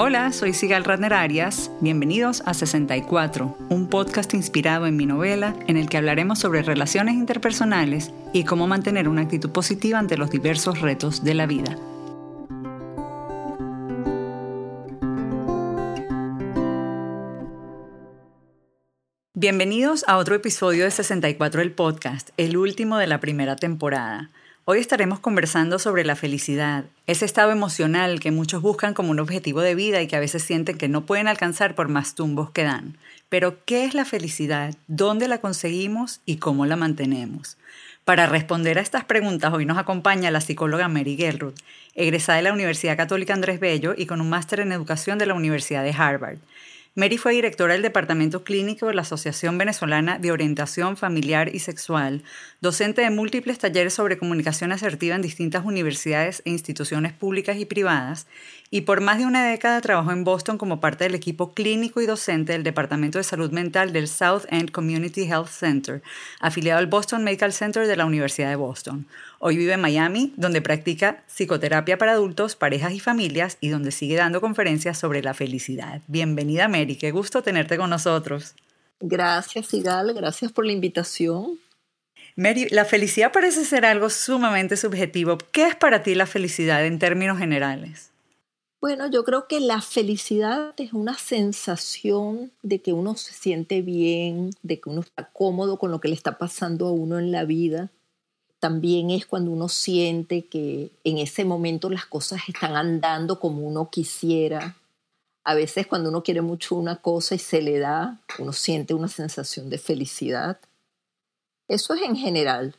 Hola, soy Sigal Radner Arias. Bienvenidos a 64, un podcast inspirado en mi novela en el que hablaremos sobre relaciones interpersonales y cómo mantener una actitud positiva ante los diversos retos de la vida. Bienvenidos a otro episodio de 64 del podcast, el último de la primera temporada. Hoy estaremos conversando sobre la felicidad, ese estado emocional que muchos buscan como un objetivo de vida y que a veces sienten que no pueden alcanzar por más tumbos que dan. Pero, ¿qué es la felicidad? ¿Dónde la conseguimos y cómo la mantenemos? Para responder a estas preguntas, hoy nos acompaña la psicóloga Mary Gelruth, egresada de la Universidad Católica Andrés Bello y con un máster en educación de la Universidad de Harvard. Mary fue directora del Departamento Clínico de la Asociación Venezolana de Orientación Familiar y Sexual, docente de múltiples talleres sobre comunicación asertiva en distintas universidades e instituciones públicas y privadas, y por más de una década trabajó en Boston como parte del equipo clínico y docente del Departamento de Salud Mental del South End Community Health Center, afiliado al Boston Medical Center de la Universidad de Boston. Hoy vive en Miami, donde practica psicoterapia para adultos, parejas y familias y donde sigue dando conferencias sobre la felicidad. Bienvenida Mary, qué gusto tenerte con nosotros. Gracias, Igal, gracias por la invitación. Mary, la felicidad parece ser algo sumamente subjetivo. ¿Qué es para ti la felicidad en términos generales? Bueno, yo creo que la felicidad es una sensación de que uno se siente bien, de que uno está cómodo con lo que le está pasando a uno en la vida. También es cuando uno siente que en ese momento las cosas están andando como uno quisiera. A veces cuando uno quiere mucho una cosa y se le da, uno siente una sensación de felicidad. Eso es en general.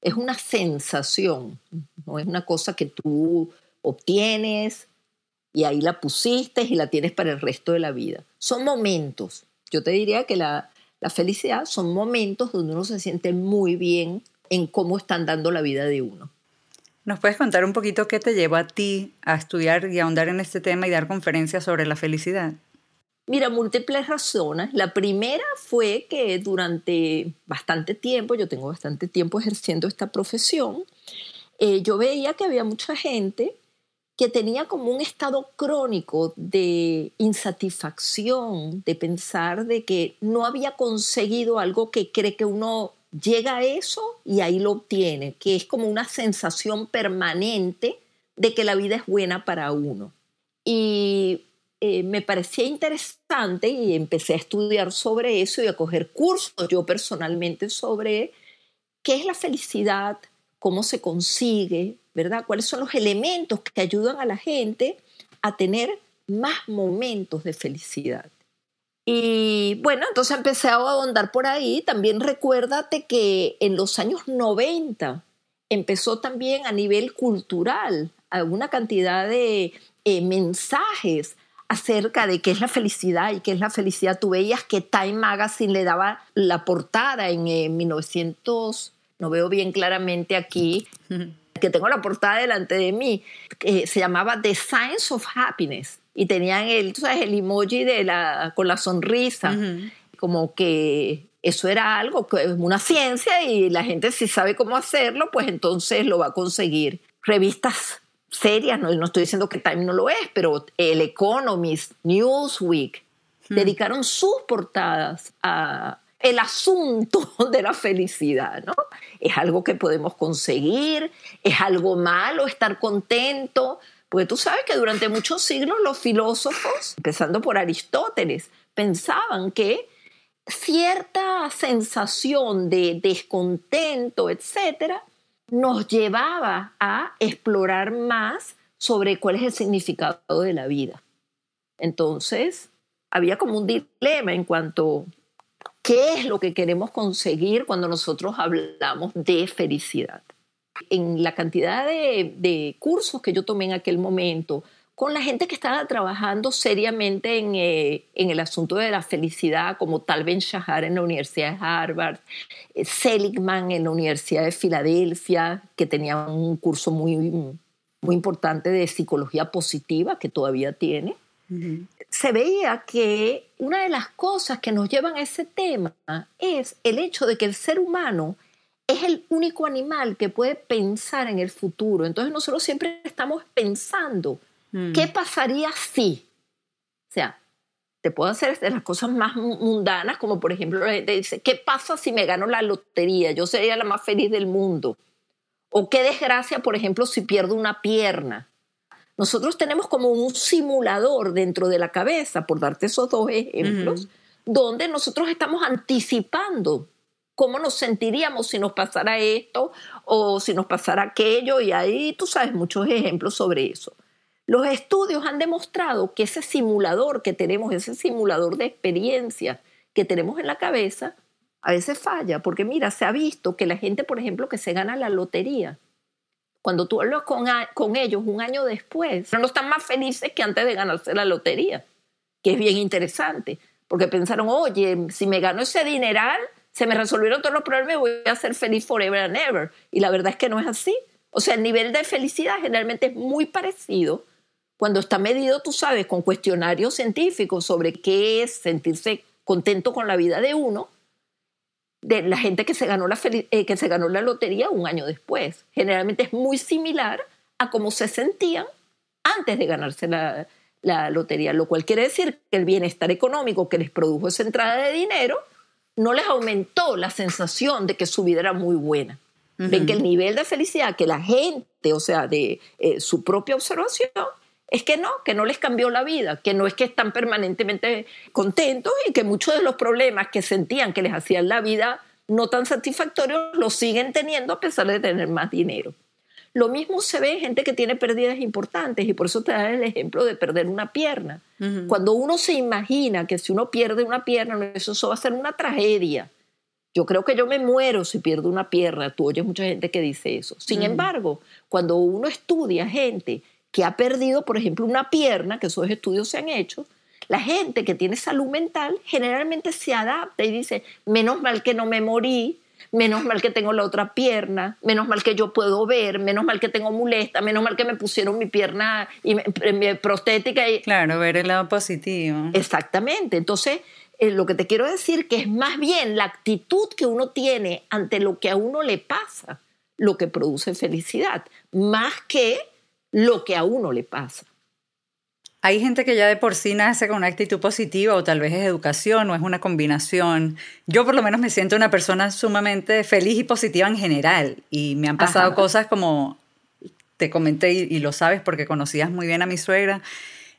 Es una sensación, no es una cosa que tú obtienes y ahí la pusiste y la tienes para el resto de la vida. Son momentos. Yo te diría que la, felicidad son momentos donde uno se siente muy bien en cómo están dando la vida de uno. ¿Nos puedes contar un poquito qué te llevó a ti a estudiar y ahondar en este tema y dar conferencias sobre la felicidad? Mira, múltiples razones. La primera fue que durante bastante tiempo, yo tengo bastante tiempo ejerciendo esta profesión, eh, yo veía que había mucha gente que tenía como un estado crónico de insatisfacción, de pensar de que no había conseguido algo que cree que uno llega a eso y ahí lo obtiene, que es como una sensación permanente de que la vida es buena para uno. Y eh, me parecía interesante y empecé a estudiar sobre eso y a coger cursos yo personalmente sobre qué es la felicidad, cómo se consigue, ¿verdad? ¿Cuáles son los elementos que ayudan a la gente a tener más momentos de felicidad? Y bueno, entonces empecé a ahondar por ahí. También recuérdate que en los años 90 empezó también a nivel cultural alguna cantidad de eh, mensajes acerca de qué es la felicidad y qué es la felicidad. Tú veías que Time Magazine le daba la portada en 1900, no veo bien claramente aquí, que tengo la portada delante de mí, que se llamaba The Science of Happiness y tenían el, tú sabes, el emoji de la, con la sonrisa, como que eso era algo, una ciencia y la gente si sabe cómo hacerlo, pues entonces lo va a conseguir. Revistas serias, no, no estoy diciendo que Time no lo es, pero el Economist, Newsweek, dedicaron sus portadas a, el asunto de la felicidad, ¿no? Es algo que podemos conseguir, es algo malo estar contento, porque tú sabes que durante muchos siglos los filósofos, empezando por Aristóteles, pensaban que cierta sensación de descontento, etcétera, nos llevaba a explorar más sobre cuál es el significado de la vida. Entonces, había como un dilema en cuanto ¿Qué es lo que queremos conseguir cuando nosotros hablamos de felicidad? En la cantidad de, cursos que yo tomé en aquel momento, con la gente que estaba trabajando seriamente en, eh, el asunto de la felicidad, como Tal Ben Shahar en la Universidad de Harvard, eh, Seligman en la Universidad de Filadelfia, que tenía un curso muy, muy importante de psicología positiva, que todavía tiene se veía que una de las cosas que nos llevan a ese tema es el hecho de que el ser humano es el único animal que puede pensar en el futuro. Entonces nosotros siempre estamos pensando Mm. ¿Qué pasaría si? O sea, te puedo hacer de las cosas más mundanas, como por ejemplo la gente dice, ¿qué pasa si me gano la lotería? Yo sería la más feliz del mundo. O qué desgracia, por ejemplo, si pierdo una pierna. Nosotros tenemos como un simulador dentro de la cabeza, por darte esos dos ejemplos, donde nosotros estamos anticipando cómo nos sentiríamos si nos pasara esto o si nos pasara aquello, y ahí tú sabes muchos ejemplos sobre eso. Los estudios han demostrado que ese simulador que tenemos, ese simulador de experiencia que tenemos en la cabeza, a veces falla, porque mira, se ha visto que la gente, por ejemplo, que se gana la lotería, cuando tú hablas con, con ellos un año después, no están más felices que antes de ganarse la lotería, que es bien interesante, porque pensaron, oye, si me gano ese dineral, se me resolvieron todos los problemas y voy a ser feliz forever and ever. Y la verdad es que no es así. O sea, el nivel de felicidad generalmente es muy parecido cuando está medido, tú sabes, con cuestionarios científicos sobre qué es sentirse contento con la vida de uno, de la gente que se ganó la, eh, que se ganó la lotería un año después. Generalmente es muy similar a cómo se sentían antes de ganarse la, la lotería, lo cual quiere decir que el bienestar económico que les produjo esa entrada de dinero no les aumentó la sensación de que su vida era muy buena. Ven que el nivel de felicidad que la gente, o sea, de eh, su propia observación, es que no, que no les cambió la vida, que no es que están permanentemente contentos y que muchos de los problemas que sentían que les hacían la vida no tan satisfactorios los siguen teniendo a pesar de tener más dinero. Lo mismo se ve en gente que tiene pérdidas importantes y por eso te da el ejemplo de perder una pierna. Cuando uno se imagina que si uno pierde una pierna, eso, va a ser una tragedia. Yo creo que yo me muero si pierdo una pierna. Tú oyes mucha gente que dice eso. Sin embargo, cuando uno estudia gente que ha perdido, por ejemplo, una pierna, que esos estudios se han hecho, la gente que tiene salud mental generalmente se adapta y dice, menos mal que no me morí, menos mal que tengo la otra pierna, menos mal que yo puedo ver, menos mal que tengo muleta, menos mal que me pusieron mi pierna y mi, prostética. Y... Claro, ver el lado positivo. Exactamente. Entonces, eh, lo que te quiero decir que es más bien la actitud que uno tiene ante lo que a uno le pasa lo que produce felicidad, más que lo que a uno le pasa. Hay gente que ya de por sí nace con una actitud positiva o tal vez es educación o es una combinación. Yo por lo menos me siento una persona sumamente feliz y positiva en general y me han pasado cosas como te comenté y, lo sabes porque conocías muy bien a mi suegra.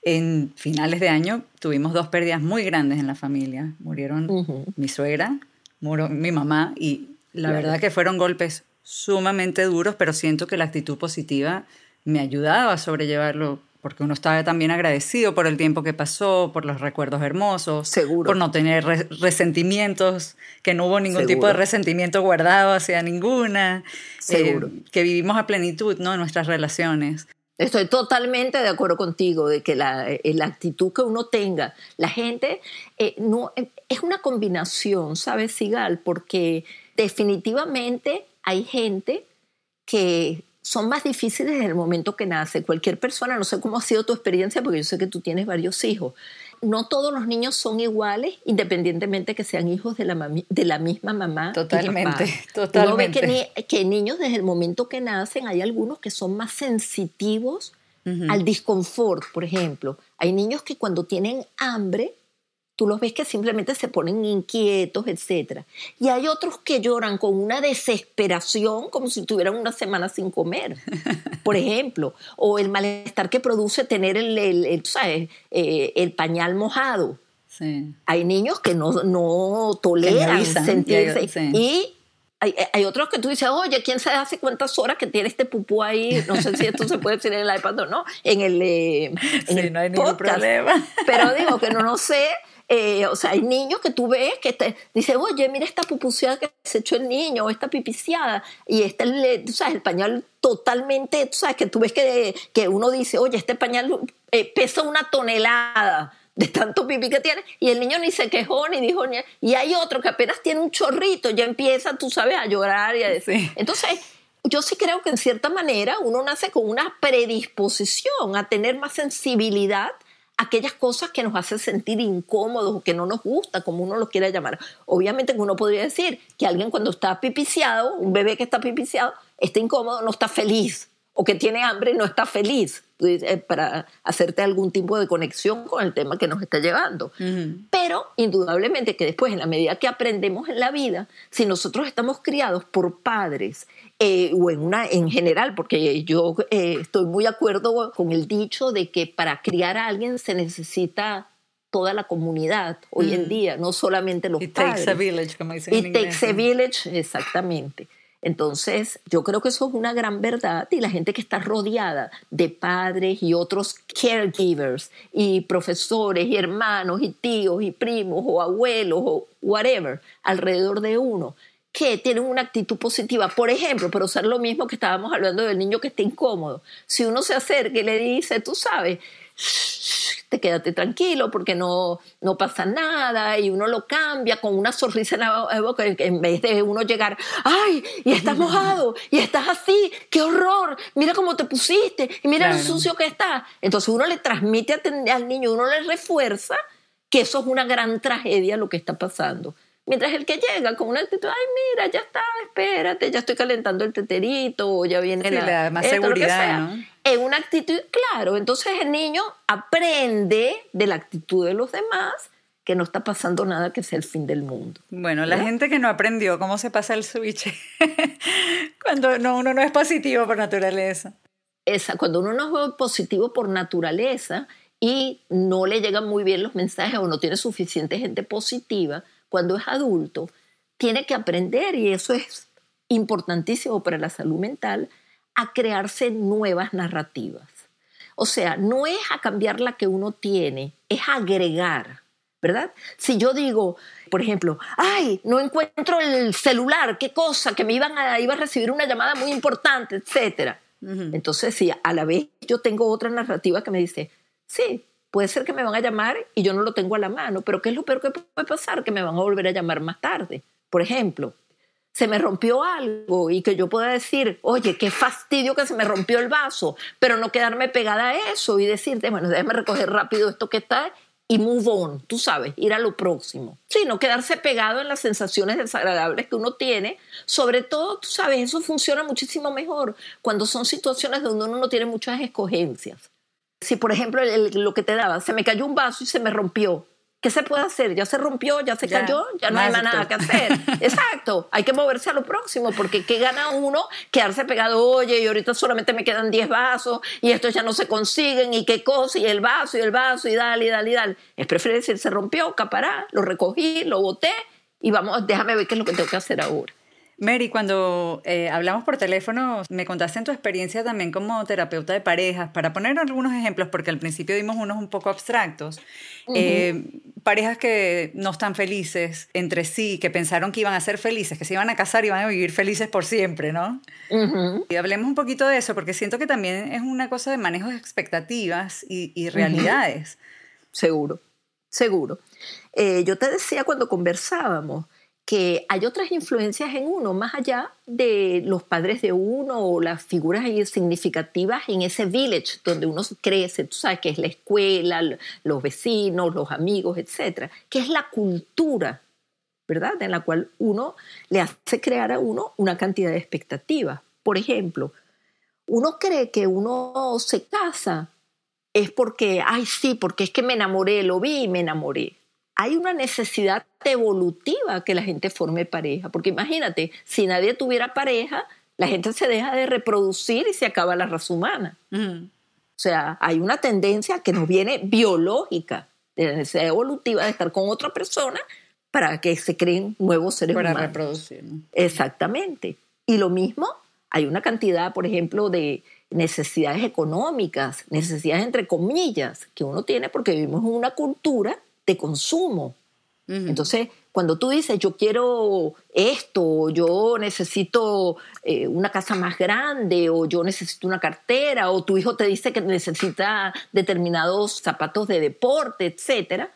En finales de año tuvimos dos pérdidas muy grandes en la familia. Murieron mi suegra, murió mi mamá y la verdad que fueron golpes sumamente duros, pero siento que la actitud positiva me ayudaba a sobrellevarlo porque uno estaba también agradecido por el tiempo que pasó, por los recuerdos hermosos, Seguro. por no tener resentimientos, que no hubo ningún tipo de resentimiento guardado hacia ninguna, Seguro. Eh, que vivimos a plenitud ¿no? en nuestras relaciones. Estoy totalmente de acuerdo contigo de que la, eh, la actitud que uno tenga, la gente, eh, no, es una combinación, ¿sabes, Sigal? Porque definitivamente hay gente que son más difíciles en el momento que nace. Cualquier persona, no sé cómo ha sido tu experiencia, porque yo sé que tú tienes varios hijos. No todos los niños son iguales, independientemente que sean hijos de la, de la misma mamá. Totalmente, totalmente. Uno ve que, que, niños desde el momento que nacen, hay algunos que son más sensitivos al disconfort, por ejemplo. Hay niños que cuando tienen hambre tú los ves que simplemente se ponen inquietos, etc. Y hay otros que lloran con una desesperación como si tuvieran una semana sin comer, por ejemplo, o el malestar que produce tener el, el, ¿sabes? Eh, el pañal mojado. Sí. Hay niños que no, no toleran sentirse. Y hay, hay, otros que tú dices, oye, ¿quién sabe hace cuántas horas que tiene este pupú ahí? No sé si esto se puede decir en el iPad o no, en el, eh, en sí, el no hay ningún problema. Pero digo que no, no sé eh, o sea, hay niños que tú ves que te dicen, oye, mira esta pupuseada que se echó el niño, o esta pipiciada, y este, tú sabes, el pañal totalmente, tú sabes, que tú ves que, que uno dice, oye, este pañal eh, pesa una tonelada de tanto pipí que tiene, y el niño ni se quejó ni dijo, ni... y hay otro que apenas tiene un chorrito, ya empieza, tú sabes, a llorar y a decir. Entonces, yo sí creo que en cierta manera uno nace con una predisposición a tener más sensibilidad aquellas cosas que nos hacen sentir incómodos o que no nos gusta, como uno lo quiera llamar. Obviamente uno podría decir que alguien cuando está pipiciado, un bebé que está pipiciado, está incómodo, no está feliz o que tiene hambre y no está feliz eh, para hacerte algún tipo de conexión con el tema que nos está llevando. Pero indudablemente que después, en la medida que aprendemos en la vida, si nosotros estamos criados por padres eh, o en una en general, porque yo eh, estoy muy de acuerdo con el dicho de que para criar a alguien se necesita toda la comunidad hoy en día, no solamente los It padres. takes a village, como dicen It en takes a village, exactamente. Entonces, yo creo que eso es una gran verdad y la gente que está rodeada de padres y otros caregivers y profesores y hermanos y tíos y primos o abuelos o whatever alrededor de uno que tienen una actitud positiva. Por ejemplo, para usar lo mismo que estábamos hablando del niño que está incómodo. Si uno se acerca y le dice, tú sabes, te quédate tranquilo porque no, no pasa nada y uno lo cambia con una sonrisa en la boca en vez de uno llegar, ay, y estás mojado y estás así, qué horror, mira cómo te pusiste y mira Claro. lo sucio que está. Entonces uno le transmite al niño, uno le refuerza que eso es una gran tragedia lo que está pasando. Mientras el que llega con una actitud, ay, mira, ya está, espérate, ya estoy calentando el teterito, o ya viene Sí, la. le da más esto, seguridad. ¿no? En una actitud, claro. Entonces el niño aprende de la actitud de los demás que no está pasando nada que sea el fin del mundo. Bueno, la ¿Verdad? gente que no aprendió cómo se pasa el switch cuando no, uno no es positivo por naturaleza. Esa, cuando uno no es positivo por naturaleza y no le llegan muy bien los mensajes o no tiene suficiente gente positiva, cuando es adulto, tiene que aprender, y eso es importantísimo para la salud mental, a crearse nuevas narrativas. O sea, no es a cambiar la que uno tiene, es agregar, ¿verdad? Si yo digo, por ejemplo, ay, no encuentro el celular, qué cosa, que me iban a, iba a recibir una llamada muy importante, etcétera. Entonces, sí, a la vez yo tengo otra narrativa que me dice, sí, puede ser que me van a llamar y yo no lo tengo a la mano, pero ¿qué es lo peor que puede pasar? Que me van a volver a llamar más tarde. Por ejemplo, se me rompió algo y que yo pueda decir, oye, qué fastidio que se me rompió el vaso, pero no quedarme pegada a eso y decirte, bueno, déjame recoger rápido esto que está y move on, tú sabes, ir a lo próximo. Sí, no quedarse pegado en las sensaciones desagradables que uno tiene. Sobre todo, tú sabes, eso funciona muchísimo mejor cuando son situaciones donde uno no tiene muchas escogencias. Si, por ejemplo, el- lo que te daba, se me cayó un vaso y se me rompió. ¿Qué se puede hacer? Ya se rompió, ya se Ya, cayó, ya no hay más nada que hacer. Exacto, hay que moverse a lo próximo, porque ¿qué gana uno? Quedarse pegado, oye, y ahorita solamente me quedan 10 vasos, y estos ya no se consiguen, y qué cosa, y el vaso, y el vaso, y dale, y dale, y dale. Es preferible decir, se rompió, capará, lo recogí, lo boté, y vamos, déjame ver qué es lo que tengo que hacer ahora. Mary, cuando eh, hablamos por teléfono, me contaste en tu experiencia también como terapeuta de parejas, para poner algunos ejemplos, porque al principio dimos unos un poco abstractos. Eh, parejas que no están felices entre sí, que pensaron que iban a ser felices, que se iban a casar y iban a vivir felices por siempre, ¿no? Ujú. Y hablemos un poquito de eso, porque siento que también es una cosa de manejo de expectativas y, y realidades. Seguro, seguro. Eh, yo te decía cuando conversábamos que hay otras influencias en uno, más allá de los padres de uno o las figuras significativas en ese village donde uno crece, tú sabes que es la escuela, los vecinos, los amigos, etcétera, que es la cultura, ¿verdad? En la cual uno le hace crear a uno una cantidad de expectativas. Por ejemplo, uno cree que uno se casa es porque, ay, sí, porque es que me enamoré, lo vi y me enamoré. Hay una necesidad evolutiva que la gente forme pareja, porque imagínate, si nadie tuviera pareja, la gente se deja de reproducir y se acaba la raza humana. O sea, hay una tendencia que nos viene biológica, de la necesidad evolutiva de estar con otra persona para que se creen nuevos seres Para humanos. reproducir. ¿no? Exactamente. Y lo mismo, hay una cantidad, por ejemplo, de necesidades económicas, necesidades entre comillas, que uno tiene porque vivimos en una cultura de consumo. Ujú. Entonces, cuando tú dices, yo quiero esto, yo necesito eh, una casa más grande, o yo necesito una cartera, o tu hijo te dice que necesita determinados zapatos de deporte, etcétera,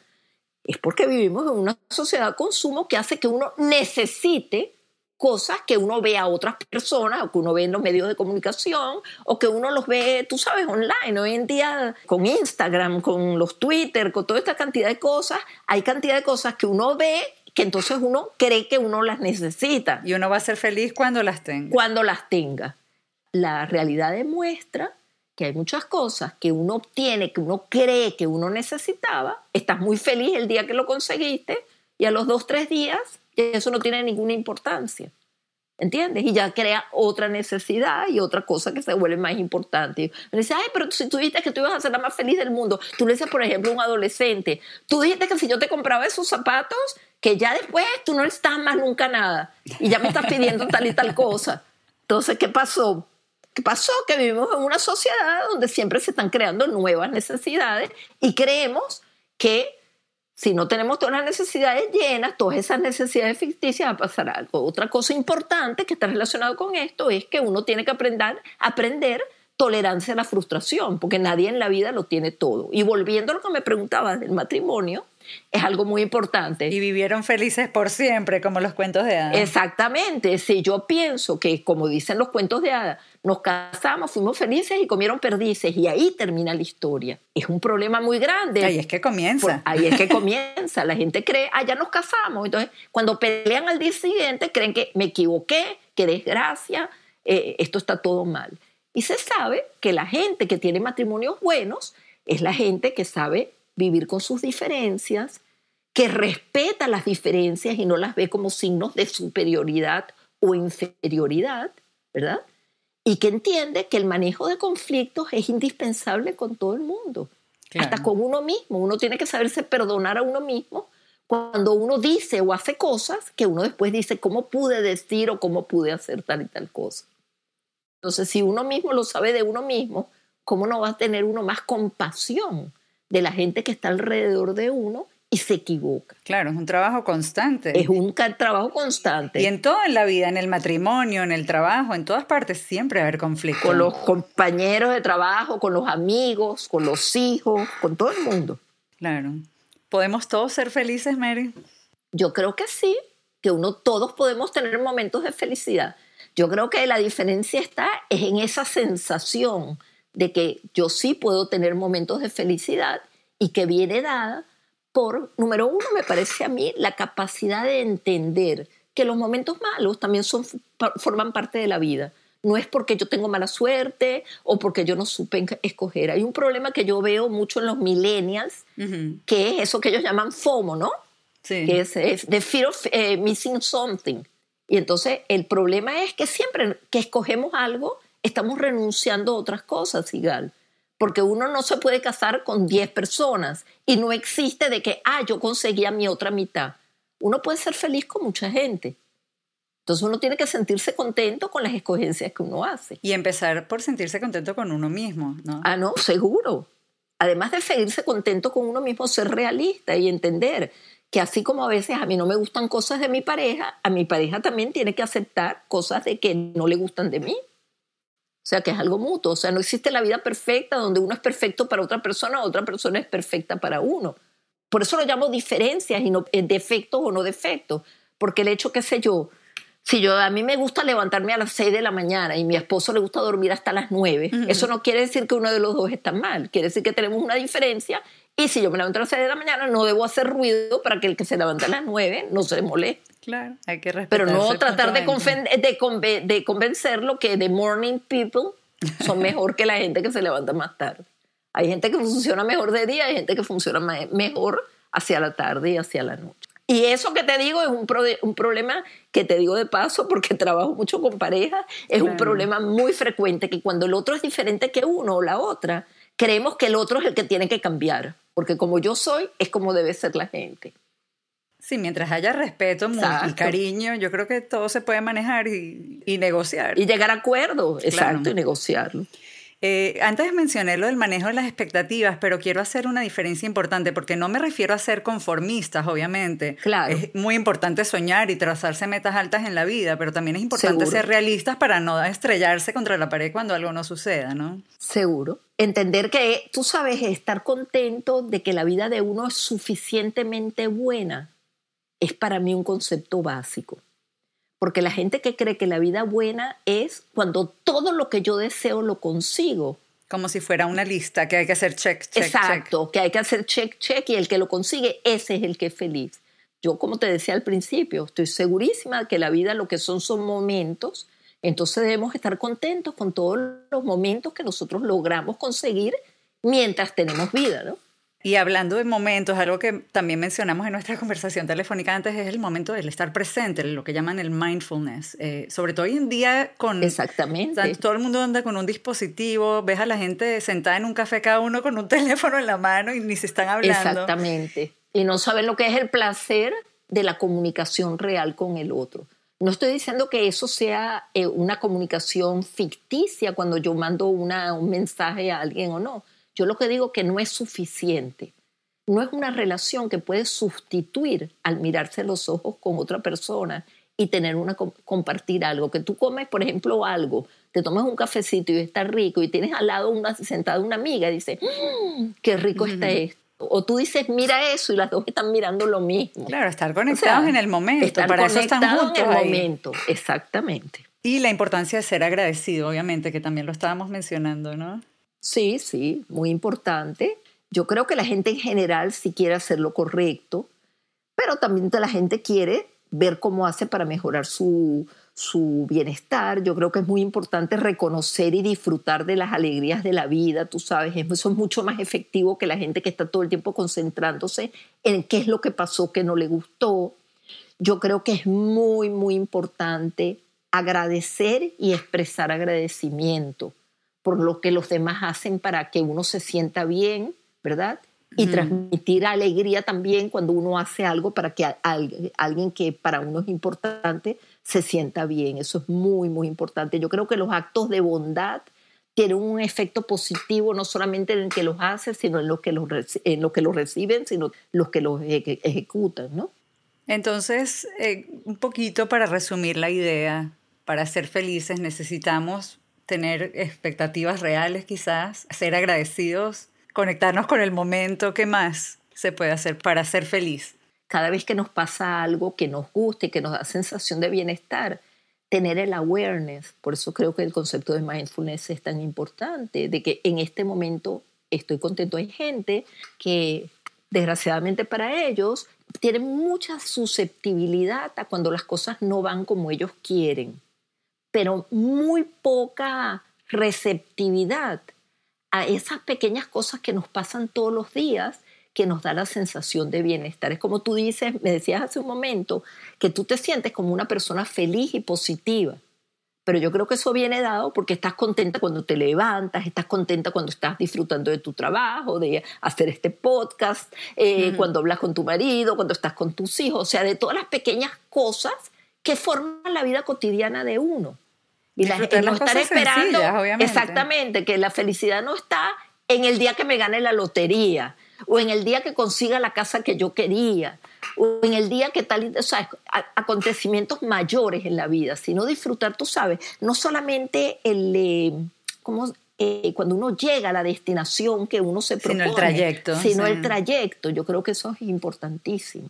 es porque vivimos en una sociedad de consumo que hace que uno necesite cosas que uno ve a otras personas o que uno ve en los medios de comunicación o que uno los ve, tú sabes, online. Hoy en día con Instagram, con los Twitter, con toda esta cantidad de cosas, hay cantidad de cosas que uno ve que entonces uno cree que uno las necesita Y uno va a ser feliz cuando las tenga. cuando las tenga. la realidad demuestra que hay muchas cosas que uno obtiene, que uno cree que uno necesitaba, estás muy feliz el día que lo conseguiste y a los dos, tres días eso no tiene ninguna importancia. ¿Entiendes? Y ya crea otra necesidad y otra cosa que se vuelve más importante. Me dice, ay, pero si tú dijiste que tú ibas a ser la más feliz del mundo, tú le dices, por ejemplo, a un adolescente, tú dijiste que si yo te compraba esos zapatos, que ya después tú no estás más nunca nada y ya me estás pidiendo tal y tal cosa. Entonces, ¿qué pasó? ¿Qué pasó? Que vivimos en una sociedad donde siempre se están creando nuevas necesidades y creemos que si no tenemos todas las necesidades llenas, todas esas necesidades ficticias, va a pasar algo. Otra cosa importante que está relacionado con esto es que uno tiene que aprender, aprender tolerancia a la frustración, porque nadie en la vida lo tiene todo. Y volviendo a lo que me preguntabas del matrimonio, es algo muy importante. Y vivieron felices por siempre, como los cuentos de hadas. Exactamente. Si yo pienso que, como dicen los cuentos de hadas, nos casamos, fuimos felices y comieron perdices, y ahí termina la historia. Es un problema muy grande. Ahí es que comienza. ahí es que comienza. La gente cree, ah, ya nos casamos. Entonces, cuando pelean al día siguiente, creen que me equivoqué, qué desgracia, eh, esto está todo mal. Y se sabe que la gente que tiene matrimonios buenos es la gente que sabe vivir con sus diferencias, que respeta las diferencias y no las ve como signos de superioridad o inferioridad, ¿verdad? Y que entiende que el manejo de conflictos es indispensable con todo el mundo, hasta con uno mismo. Uno tiene que saberse perdonar a uno mismo cuando uno dice o hace cosas que uno después dice, ¿cómo pude decir o cómo pude hacer tal y tal cosa? Entonces, si uno mismo lo sabe de uno mismo, ¿cómo no va a tener uno más compasión de la gente que está alrededor de uno y se equivoca. Claro, es un trabajo constante. Es un trabajo constante. Y en todo en la vida, en el matrimonio, en el trabajo, en todas partes siempre va a haber conflicto. Con los compañeros de trabajo, con los amigos, con los hijos, con todo el mundo. Claro. ¿Podemos todos ser felices, Mary? Yo creo que sí, que uno todos podemos tener momentos de felicidad. Yo creo que la diferencia está es en esa sensación de que yo sí puedo tener momentos de felicidad y que viene dada por, número uno, me parece a mí, la capacidad de entender que los momentos malos también son, forman parte de la vida. No es porque yo tengo mala suerte o porque yo no supe escoger. Hay un problema que yo veo mucho en los millennials, que es eso que ellos llaman FOMO, ¿no? Sí. Que es, the fear of eh, missing something. Y entonces el problema es que siempre que escogemos algo, estamos renunciando a otras cosas, Sigal. Porque uno no se puede casar con 10 personas y no existe de que, ah, yo conseguí a mi otra mitad. Uno puede ser feliz con mucha gente. Entonces uno tiene que sentirse contento con las escogencias que uno hace. Y empezar por sentirse contento con uno mismo, ¿no? Ah, no, seguro. Además de seguirse contento con uno mismo, ser realista y entender que así como a veces a mí no me gustan cosas de mi pareja, a mi pareja también tiene que aceptar cosas de que no le gustan de mí. O sea, que es algo mutuo. O sea, no existe la vida perfecta donde uno es perfecto para otra persona, otra persona es perfecta para uno. Por eso lo llamo diferencias y no eh, defectos o no defectos. Porque el hecho, qué sé yo, si yo a mí me gusta levantarme a las 6 de la mañana y mi esposo le gusta dormir hasta las 9, eso no quiere decir que uno de los dos está mal. Quiere decir que tenemos una diferencia y si yo me levanto a las 6 de la mañana, no debo hacer ruido para que el que se levanta a las 9 no se moleste. Claro, hay que respetar. Pero no tratar de, de, de, convencerlo que the morning people son mejor que la gente que se levanta más tarde. Hay gente que funciona mejor de día, hay gente que funciona mejor hacia la tarde y hacia la noche. Y eso que te digo es un, un problema que te digo de paso porque trabajo mucho con parejas, es un problema muy frecuente que cuando el otro es diferente que uno o la otra, creemos que el otro es el que tiene que cambiar, porque como yo soy, es como debe ser la gente. Sí, mientras haya respeto y cariño, yo creo que todo se puede manejar y, negociar. Y llegar a acuerdos, exacto, y negociarlo. Eh, antes mencioné lo del manejo de las expectativas, pero quiero hacer una diferencia importante porque no me refiero a ser conformistas, obviamente. Claro. Es muy importante soñar y trazarse metas altas en la vida, pero también es importante ser realistas para no estrellarse contra la pared cuando algo no suceda, ¿no? Seguro. Entender que tú sabes estar contento de que la vida de uno es suficientemente buena es para mí un concepto básico. Porque la gente que cree que la vida buena es cuando todo lo que yo deseo lo consigo. Como si fuera una lista que hay que hacer check, check, Exacto, que hay que hacer check, check y el que lo consigue, ese es el que es feliz. Yo, como te decía al principio, estoy segurísima de que la vida lo que son son momentos Entonces debemos estar contentos con todos los momentos que nosotros logramos conseguir mientras tenemos vida, ¿no? Y hablando de momentos, algo que también mencionamos en nuestra conversación telefónica antes es el momento del estar presente, lo que llaman el mindfulness. Eh, sobre todo hoy en día con... Exactamente. Todo el mundo anda con un dispositivo, ves a la gente sentada en un café cada uno con un teléfono en la mano y ni se están hablando. Exactamente. Y no saben lo que es el placer de la comunicación real con el otro. No estoy diciendo que eso sea eh, una comunicación ficticia cuando yo mando una, un mensaje a alguien o no yo lo que digo que no es suficiente. No es una relación que puede sustituir al mirarse los ojos con otra persona y tener una compartir algo. Que tú comes, por ejemplo, algo, te tomas un cafecito y está rico y tienes al lado una sentada una amiga y dice, mm, qué rico está esto. O tú dices, mira eso y las dos están mirando lo mismo. Claro, estar conectados en el momento. Estar para eso están juntos en el momento, exactamente. Y la importancia de ser agradecido, obviamente, que también lo estábamos mencionando, ¿no? Sí, sí, muy importante. Yo creo que la gente en general sí quiere hacer lo correcto, pero también la gente quiere ver cómo hace para mejorar su, su bienestar. Yo creo que es muy importante reconocer y disfrutar de las alegrías de la vida, tú sabes, eso es mucho más efectivo que la gente que está todo el tiempo concentrándose en qué es lo que pasó que no le gustó. Yo creo que es muy, muy importante agradecer y expresar agradecimiento por lo que los demás hacen para que uno se sienta bien, ¿verdad? Y transmitir alegría también cuando uno hace algo para que alguien que para uno es importante se sienta bien. Eso es muy, muy importante. Yo creo que los actos de bondad tienen un efecto positivo no solamente en el que los hace, sino en los que los, en lo que los reciben, sino los que los ejecutan, ¿no? Entonces, eh, un poquito para resumir la idea, para ser felices necesitamos tener expectativas reales quizás, ser agradecidos, conectarnos con el momento, ¿qué más se puede hacer para ser feliz? Cada vez que nos pasa algo que nos guste, que nos da sensación de bienestar, tener el awareness, por eso creo que el concepto de mindfulness es tan importante, de que en este momento estoy contento. Hay gente que desgraciadamente para ellos tienen mucha susceptibilidad a cuando las cosas no van como ellos quieren pero muy poca receptividad a esas pequeñas cosas que nos pasan todos los días que nos da la sensación de bienestar. Es como tú dices, me decías hace un momento, que tú te sientes como una persona feliz y positiva. Pero yo creo que eso viene dado porque estás contenta cuando te levantas, estás contenta cuando estás disfrutando de tu trabajo, de hacer este podcast, eh, cuando hablas con tu marido, cuando estás con tus hijos, o sea, de todas las pequeñas cosas que forman la vida cotidiana de uno. Y la, gente no estar esperando exactamente que la felicidad no está en el día que me gane la lotería o en el día que consiga la casa que yo quería o en el día que tal, o sea, acontecimientos mayores en la vida, sino disfrutar, tú sabes, no solamente el, eh, como, eh, cuando uno llega a la destinación que uno se propone, sino el trayecto, sino el trayecto. Yo creo que eso es importantísimo.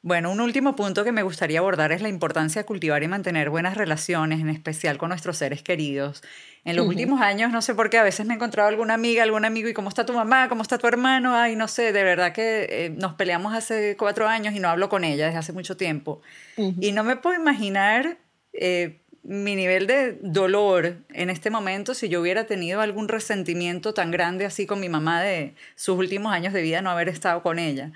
Bueno, un último punto que me gustaría abordar es la importancia de cultivar y mantener buenas relaciones, en especial con nuestros seres queridos. En los últimos años, no sé por qué, a veces me he encontrado alguna amiga, algún amigo, y cómo está tu mamá, cómo está tu hermano, ay, no sé, de verdad que eh, nos peleamos hace cuatro años y no hablo con ella desde hace mucho tiempo. Y no me puedo imaginar eh, mi nivel de dolor en este momento si yo hubiera tenido algún resentimiento tan grande así con mi mamá de sus últimos años de vida, no haber estado con ella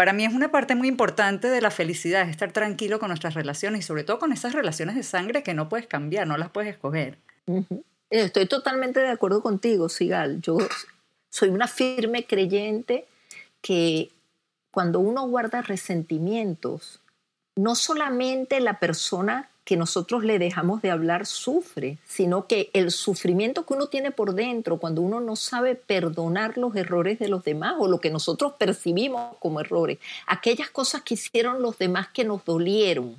para mí es una parte muy importante de la felicidad, es estar tranquilo con nuestras relaciones y sobre todo con esas relaciones de sangre que no puedes cambiar, no las puedes escoger. Estoy totalmente de acuerdo contigo, Sigal. Yo soy una firme creyente que cuando uno guarda resentimientos, no solamente la persona que nosotros le dejamos de hablar sufre, sino que el sufrimiento que uno tiene por dentro cuando uno no sabe perdonar los errores de los demás o lo que nosotros percibimos como errores, aquellas cosas que hicieron los demás que nos dolieron,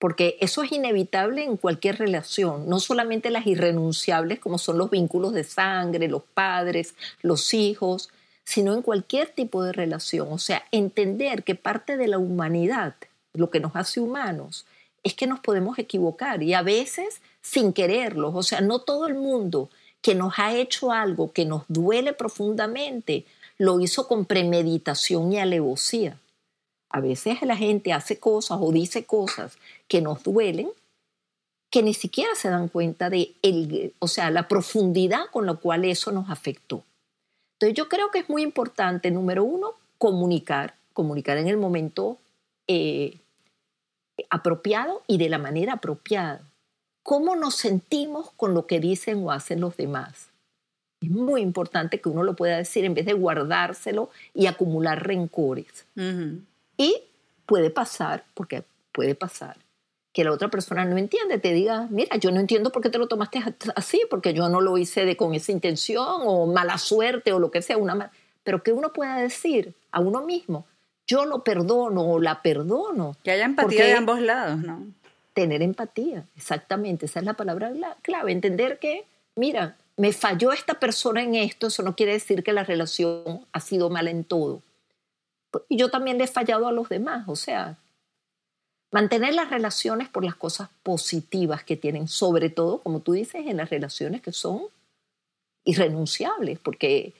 porque eso es inevitable en cualquier relación, no solamente las irrenunciables como son los vínculos de sangre, los padres, los hijos, sino en cualquier tipo de relación. O sea, entender que parte de la humanidad, lo que nos hace humanos, es que nos podemos equivocar y a veces sin quererlo. O sea, no todo el mundo que nos ha hecho algo que nos duele profundamente lo hizo con premeditación y alevosía. A veces la gente hace cosas o dice cosas que nos duelen que ni siquiera se dan cuenta de el, o sea, la profundidad con la cual eso nos afectó. Entonces yo creo que es muy importante, número uno, comunicar, comunicar en el momento eh, apropiado y de la manera apropiada. ¿Cómo nos sentimos con lo que dicen o hacen los demás? Es muy importante que uno lo pueda decir en vez de guardárselo y acumular rencores. Y puede pasar, porque puede pasar, que la otra persona no entiende, te diga, mira, yo no entiendo por qué te lo tomaste así, porque yo no lo hice de, con esa intención o mala suerte o lo que sea, una pero que uno pueda decir a uno mismo, yo lo perdono o la perdono. Que haya empatía de ambos lados, ¿no? Tener empatía, exactamente, esa es la palabra clave, entender que, mira, me falló esta persona en esto, eso no quiere decir que la relación ha sido mal en todo. Y yo también le he fallado a los demás, o sea, mantener las relaciones por las cosas positivas que tienen, sobre todo, como tú dices, en las relaciones que son irrenunciables, porque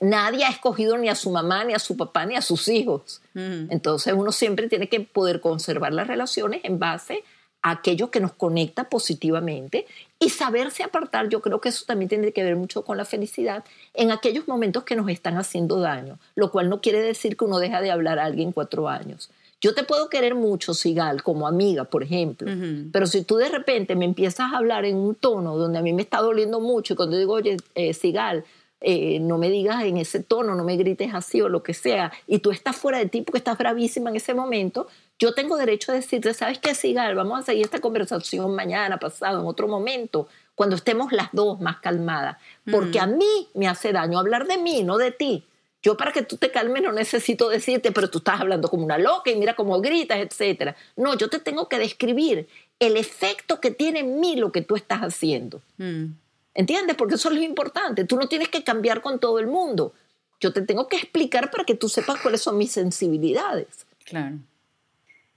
nadie ha escogido ni a su mamá, ni a su papá, ni a sus hijos. Entonces uno siempre tiene que poder conservar las relaciones en base a aquello que nos conecta positivamente y saberse apartar. Yo creo que eso también tiene que ver mucho con la felicidad en aquellos momentos que nos están haciendo daño, lo cual no quiere decir que uno deja de hablar a alguien cuatro años. Yo te puedo querer mucho, Sigal, como amiga, por ejemplo, pero si tú de repente me empiezas a hablar en un tono donde a mí me está doliendo mucho y cuando digo, oye, eh, Sigal, eh, no me digas en ese tono, no me grites así o lo que sea, y tú estás fuera de ti porque estás bravísima en ese momento, yo tengo derecho a decirte, ¿sabes qué, Sigal? Vamos a seguir esta conversación mañana, pasado, en otro momento, cuando estemos las dos más calmadas, porque a mí me hace daño hablar de mí, no de ti. Yo para que tú te calmes no necesito decirte, pero tú estás hablando como una loca y mira cómo gritas, etc. No, yo te tengo que describir el efecto que tiene en mí lo que tú estás haciendo. Mm. ¿Entiendes? Porque eso es lo importante. Tú no tienes que cambiar con todo el mundo. Yo te tengo que explicar para que tú sepas cuáles son mis sensibilidades. Claro.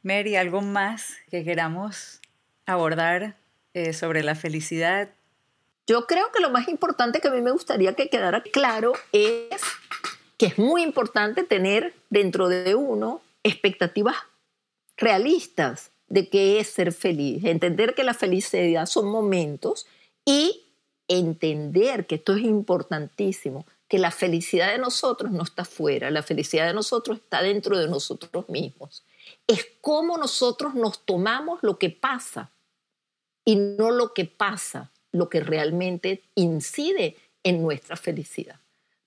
Mary, ¿algo más que queramos abordar eh, sobre la felicidad? Yo creo que lo más importante que a mí me gustaría que quedara claro es que es muy importante tener dentro de uno expectativas realistas de qué es ser feliz, entender que la felicidad son momentos y entender que esto es importantísimo, que la felicidad de nosotros no está fuera, la felicidad de nosotros está dentro de nosotros mismos. Es cómo nosotros nos tomamos lo que pasa y no lo que pasa, lo que realmente incide en nuestra felicidad.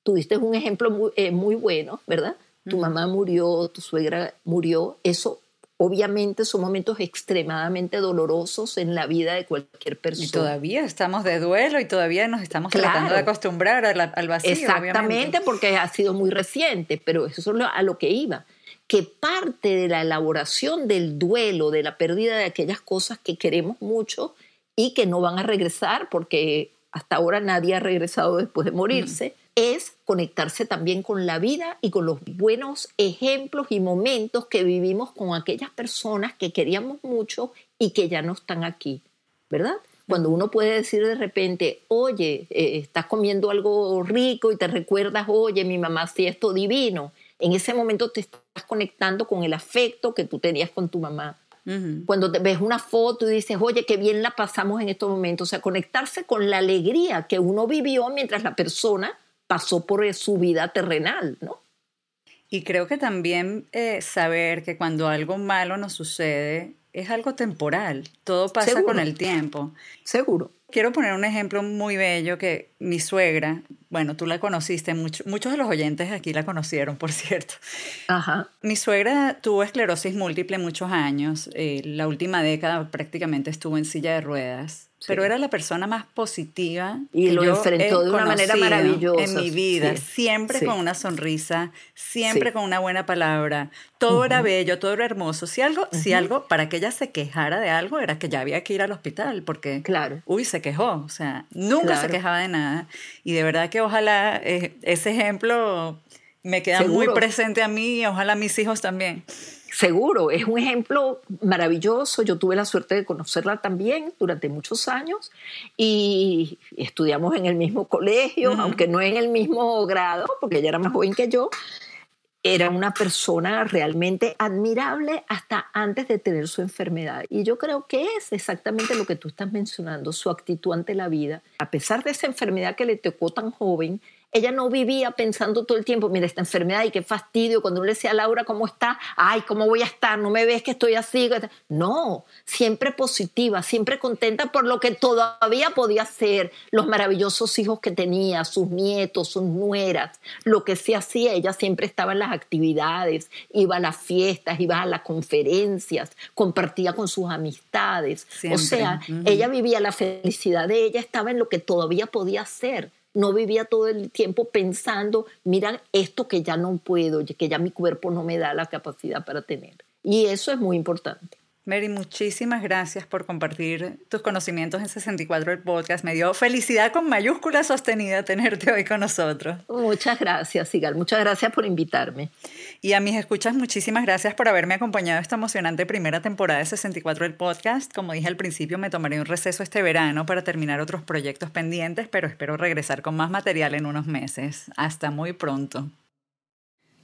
Tuviste un ejemplo muy, eh, muy bueno, ¿verdad? Tu mamá murió, tu suegra murió, eso Obviamente son momentos extremadamente dolorosos en la vida de cualquier persona. Y todavía estamos de duelo y todavía nos estamos tratando de acostumbrar al, vacío. Exactamente, porque ha sido muy reciente, pero eso es a lo que iba. Que parte de la elaboración del duelo, de la pérdida de aquellas cosas que queremos mucho y que no van a regresar, porque hasta ahora nadie ha regresado después de morirse es conectarse también con la vida y con los buenos ejemplos y momentos que vivimos con aquellas personas que queríamos mucho y que ya no están aquí, ¿verdad? Cuando uno puede decir de repente, oye, eh, estás comiendo algo rico y te recuerdas, oye, mi mamá hacía esto divino, en ese momento te estás conectando con el afecto que tú tenías con tu mamá. Cuando te ves una foto y dices, oye, qué bien la pasamos en estos momentos, o sea, conectarse con la alegría que uno vivió mientras la persona pasó por su vida terrenal, ¿no? Y creo que también eh, saber que cuando algo malo nos sucede es algo temporal, todo pasa con el tiempo. Seguro. Quiero poner un ejemplo muy bello que mi suegra, bueno, tú la conociste, muchos de los oyentes aquí la conocieron, por cierto. Ajá. Mi suegra tuvo esclerosis múltiple muchos años, eh, la última década prácticamente estuvo en silla de ruedas pero era la persona más positiva y lo enfrentó de una manera maravillosa en mi vida, siempre con una sonrisa, siempre con una buena palabra. Todo era bello, todo era hermoso. Si algo, si algo para que ella se quejara de algo era que ya había que ir al hospital porque claro. uy, se quejó, o sea, nunca se quejaba de nada y de verdad que ojalá eh, ese ejemplo me queda muy presente a mí y ojalá a mis hijos también. Seguro, es un ejemplo maravilloso. Yo tuve la suerte de conocerla también durante muchos años y estudiamos en el mismo colegio, aunque no en el mismo grado, porque ella era más joven que yo. era una persona realmente admirable hasta antes de tener su enfermedad. Y yo creo que es exactamente lo que tú estás mencionando, su actitud ante la vida. A pesar de esa enfermedad que le tocó tan joven, ella no vivía pensando todo el tiempo, mira, esta enfermedad y qué fastidio. Cuando le decía a Laura, ¿cómo está? Ay, ¿cómo voy a estar? ¿No me ves que estoy así? No, siempre positiva, siempre contenta por lo que todavía podía hacer, los maravillosos hijos que tenía, sus nietos, sus nueras, lo que se hacía. Ella siempre estaba en las actividades, iba a las fiestas, iba a las conferencias, compartía con sus amistades. O sea, ella vivía la felicidad de ella, estaba en lo que todavía podía hacer no vivía todo el tiempo pensando, mira esto que ya no puedo, que ya mi cuerpo no me da la capacidad para tener. Y eso es muy importante. Mary, muchísimas gracias por compartir tus conocimientos en 64 el podcast. Me dio felicidad con mayúscula sostenida tenerte hoy con nosotros. Muchas gracias, Sigal. Muchas gracias por invitarme. Y a mis escuchas, muchísimas gracias por haberme acompañado esta emocionante primera temporada de 64 el podcast. Como dije al principio, me tomaré un receso este verano para terminar otros proyectos pendientes, pero espero regresar con más material en unos meses. Hasta muy pronto.